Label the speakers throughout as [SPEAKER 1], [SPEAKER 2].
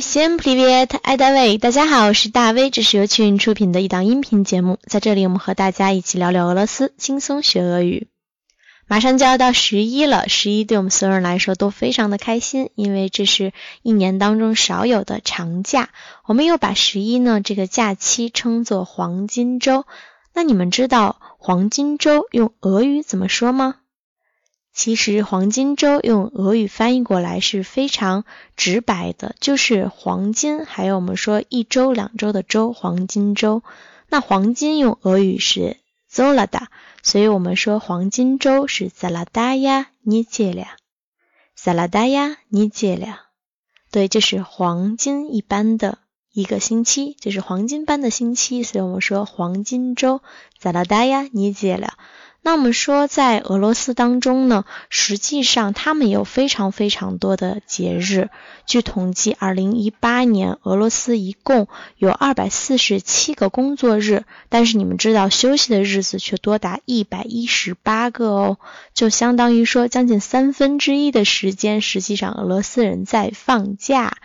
[SPEAKER 1] всем привет, I David，大家好，我是大 V，这是由趣云出品的一档音频节目，在这里我们和大家一起聊聊俄罗斯，轻松学俄语。马上就要到十一了，十一对我们所有人来说都非常的开心，因为这是一年当中少有的长假。我们又把十一呢这个假期称作黄金周。那你们知道黄金周用俄语怎么说吗？ 其实黄金周用俄语翻译过来是非常直白的，就是黄金，还有我们说一周、两周的周，黄金周。那黄金用俄语是 zolada。所以我们说黄金周是 Zalada Niedziela，Zalada Niedziela，对，就是黄金一般的一个星期，就是黄金般的星期，所以我们说黄金周 Zalada Niedziela。那我们说，在俄罗斯当中呢，实际上他们有非常非常多的节日。据统计，二零一八年俄罗斯一共有二百四十七个工作日，但是你们知道，休息的日子却多达一百一十八个哦，就相当于说，将近三分之一的时间，实际上俄罗斯人在放假。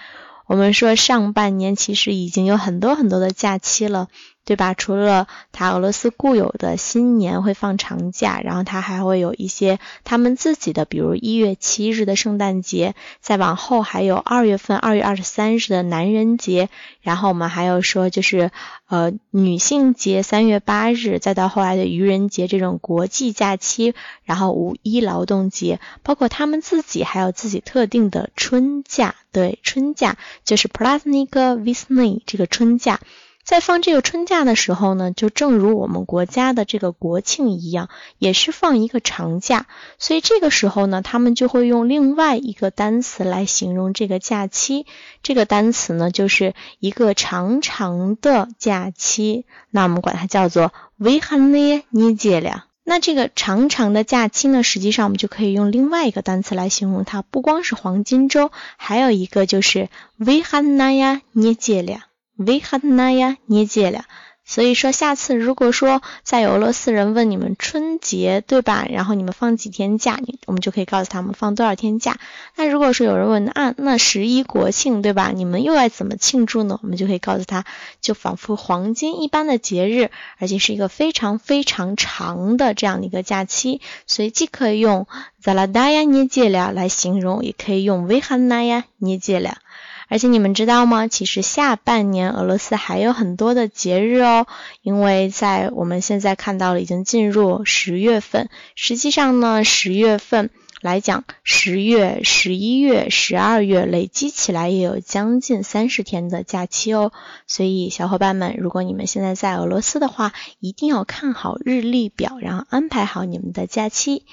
[SPEAKER 1] 我们说，上半年其实已经有很多很多的假期了。对吧？除了他俄罗斯固有的新年会放长假，然后他还会有一些他们自己的，比如一月七日的圣诞节，再往后还有二月份二月二十三日的男人节，然后我们还有说就是呃女性节三月八日，再到后来的愚人节这种国际假期，然后五一劳动节，包括他们自己还有自己特定的春假，对，春假就是 p l a s n i k Visny 这个春假。在放这个春假的时候呢，就正如我们国家的这个国庆一样，也是放一个长假。所以这个时候呢，他们就会用另外一个单词来形容这个假期。这个单词呢，就是一个长长的假期。那我们管它叫做 v i h a n y n e d e l 那这个长长的假期呢，实际上我们就可以用另外一个单词来形容它。不光是黄金周，还有一个就是 v i h a n y n e d e l 维哈那呀，捏戒了。所以说，下次如果说再有俄罗斯人问你们春节对吧，然后你们放几天假，你我们就可以告诉他们放多少天假。那如果说有人问啊，那十一国庆对吧，你们又爱怎么庆祝呢？我们就可以告诉他，就仿佛黄金一般的节日，而且是一个非常非常长的这样的一个假期。所以既可以用 Zalada 捏戒了来形容，也可以用维哈那呀捏戒了。而且你们知道吗？其实下半年俄罗斯还有很多的节日哦，因为在我们现在看到了已经进入十月份，实际上呢，十月份来讲，十月、十一月、十二月累积起来也有将近三十天的假期哦。所以小伙伴们，如果你们现在在俄罗斯的话，一定要看好日历表，然后安排好你们的假期。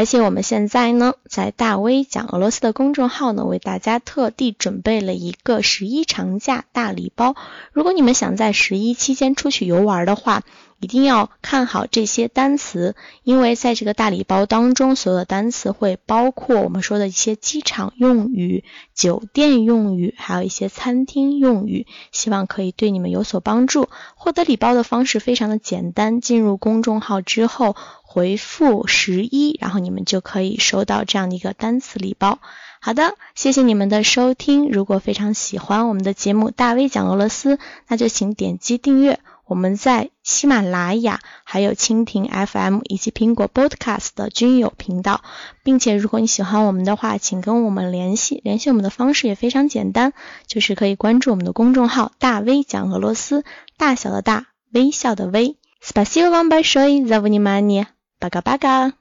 [SPEAKER 1] 而且我们现在呢，在大 V 讲俄罗斯的公众号呢，为大家特地准备了一个十一长假大礼包。如果你们想在十一期间出去游玩的话，一定要看好这些单词，因为在这个大礼包当中，所有的单词会包括我们说的一些机场用语、酒店用语，还有一些餐厅用语，希望可以对你们有所帮助。获得礼包的方式非常的简单，进入公众号之后回复十一，然后你们就可以收到这样的一个单词礼包。好的，谢谢你们的收听。如果非常喜欢我们的节目《大 V 讲俄罗斯》，那就请点击订阅。我们在喜马拉雅、还有蜻蜓 FM 以及苹果 Podcast 的均有频道，并且如果你喜欢我们的话，请跟我们联系。联系我们的方式也非常简单，就是可以关注我们的公众号“大 V 讲俄罗斯”，大小的大，微笑的微。Спасибо вам большое за внимание. Пока-пока.